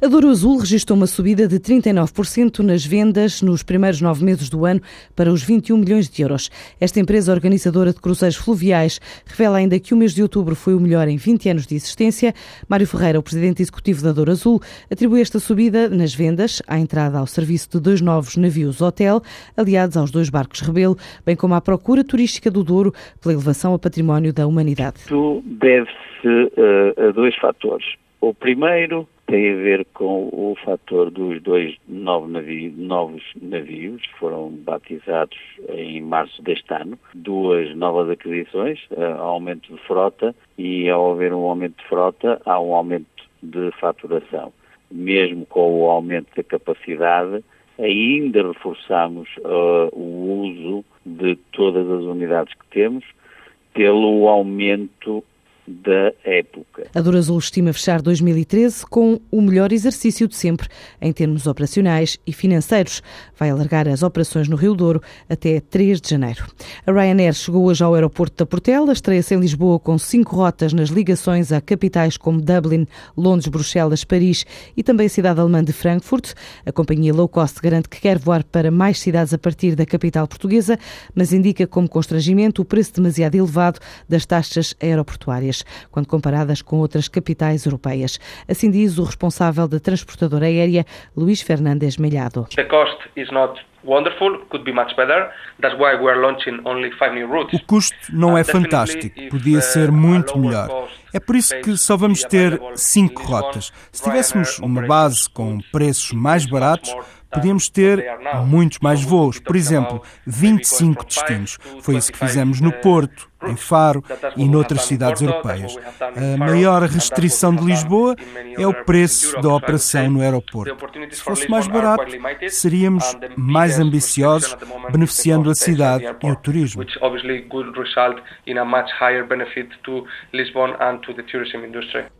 A Douro Azul registrou uma subida de 39% nas vendas nos primeiros nove meses do ano para os 21 milhões de euros. Esta empresa organizadora de cruzeiros fluviais revela ainda que o mês de outubro foi o melhor em 20 anos de existência. Mário Ferreira, o presidente executivo da Douro Azul, atribui esta subida nas vendas à entrada ao serviço de dois novos navios hotel, aliados aos dois barcos Rebelo, bem como à procura turística do Douro pela elevação ao património da humanidade. Tudo deve-se uh, a dois fatores. O primeiro tem a ver com o fator dos dois novos navios, novos navios que foram batizados em março deste ano, duas novas aquisições, uh, aumento de frota e ao haver um aumento de frota há um aumento de faturação. Mesmo com o aumento da capacidade, ainda reforçamos uh, o uso de todas as unidades que temos pelo aumento da época. A Dura Azul estima fechar 2013 com o melhor exercício de sempre em termos operacionais e financeiros. Vai alargar as operações no Rio Douro até 3 de janeiro. A Ryanair chegou hoje ao aeroporto da Portela, estreia-se em Lisboa com cinco rotas nas ligações a capitais como Dublin, Londres, Bruxelas, Paris e também a cidade alemã de Frankfurt. A companhia low cost garante que quer voar para mais cidades a partir da capital portuguesa, mas indica como constrangimento o preço demasiado elevado das taxas aeroportuárias quando comparadas com outras capitais europeias. Assim diz o responsável da transportadora aérea, Luís Fernandes Melhado. O custo não é fantástico, podia ser uh, muito melhor. É por isso que só vamos ter cinco rotas. Se tivéssemos uma base com preços mais baratos, podíamos ter muitos mais voos. Por exemplo, 25 destinos. Foi isso que fizemos no Porto, em Faro e noutras cidades europeias. A maior restrição de Lisboa é o preço da operação no aeroporto. Se fosse mais barato, seríamos mais ambiciosos, beneficiando a cidade e o turismo.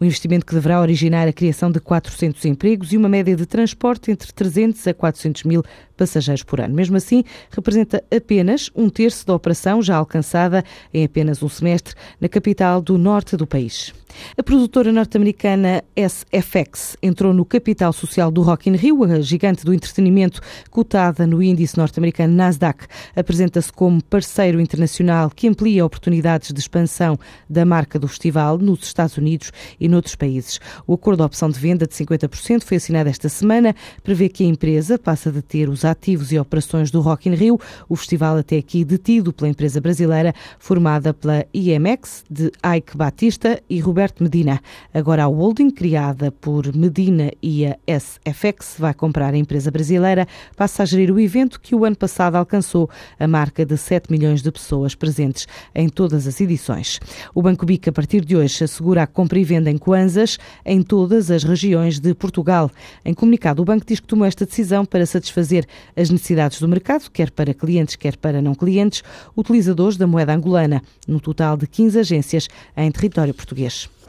O investimento que deverá originar a criação de 400 empregos e uma média de transporte entre 300 a 400 mil passageiros por ano. Mesmo assim, representa apenas um terço da operação já alcançada em apenas um semestre na capital do norte do país. A produtora norte-americana SFX entrou no capital social do Rock in Rio, a gigante do entretenimento cotada no índice norte-americano Nasdaq. Apresenta-se como parceiro internacional que amplia oportunidades de expansão da marca do festival nos Estados Unidos e noutros países. O acordo de opção de venda de 50% foi assinado esta semana, prevê que a empresa passa de ter os ativos e operações do Rock in Rio, o festival até aqui detido pela empresa brasileira formada pela IMX de Ike Batista e Roberto Roberto Medina. Agora a holding, criada por Medina e a SFX, vai comprar a empresa brasileira, passa a gerir o evento que o ano passado alcançou a marca de 7 milhões de pessoas presentes em todas as edições. O Banco BIC, a partir de hoje, assegura a compra e venda em Kwanzas em todas as regiões de Portugal. Em comunicado, o banco diz que tomou esta decisão para satisfazer as necessidades do mercado, quer para clientes, quer para não clientes, utilizadores da moeda angolana, no total de 15 agências em território português.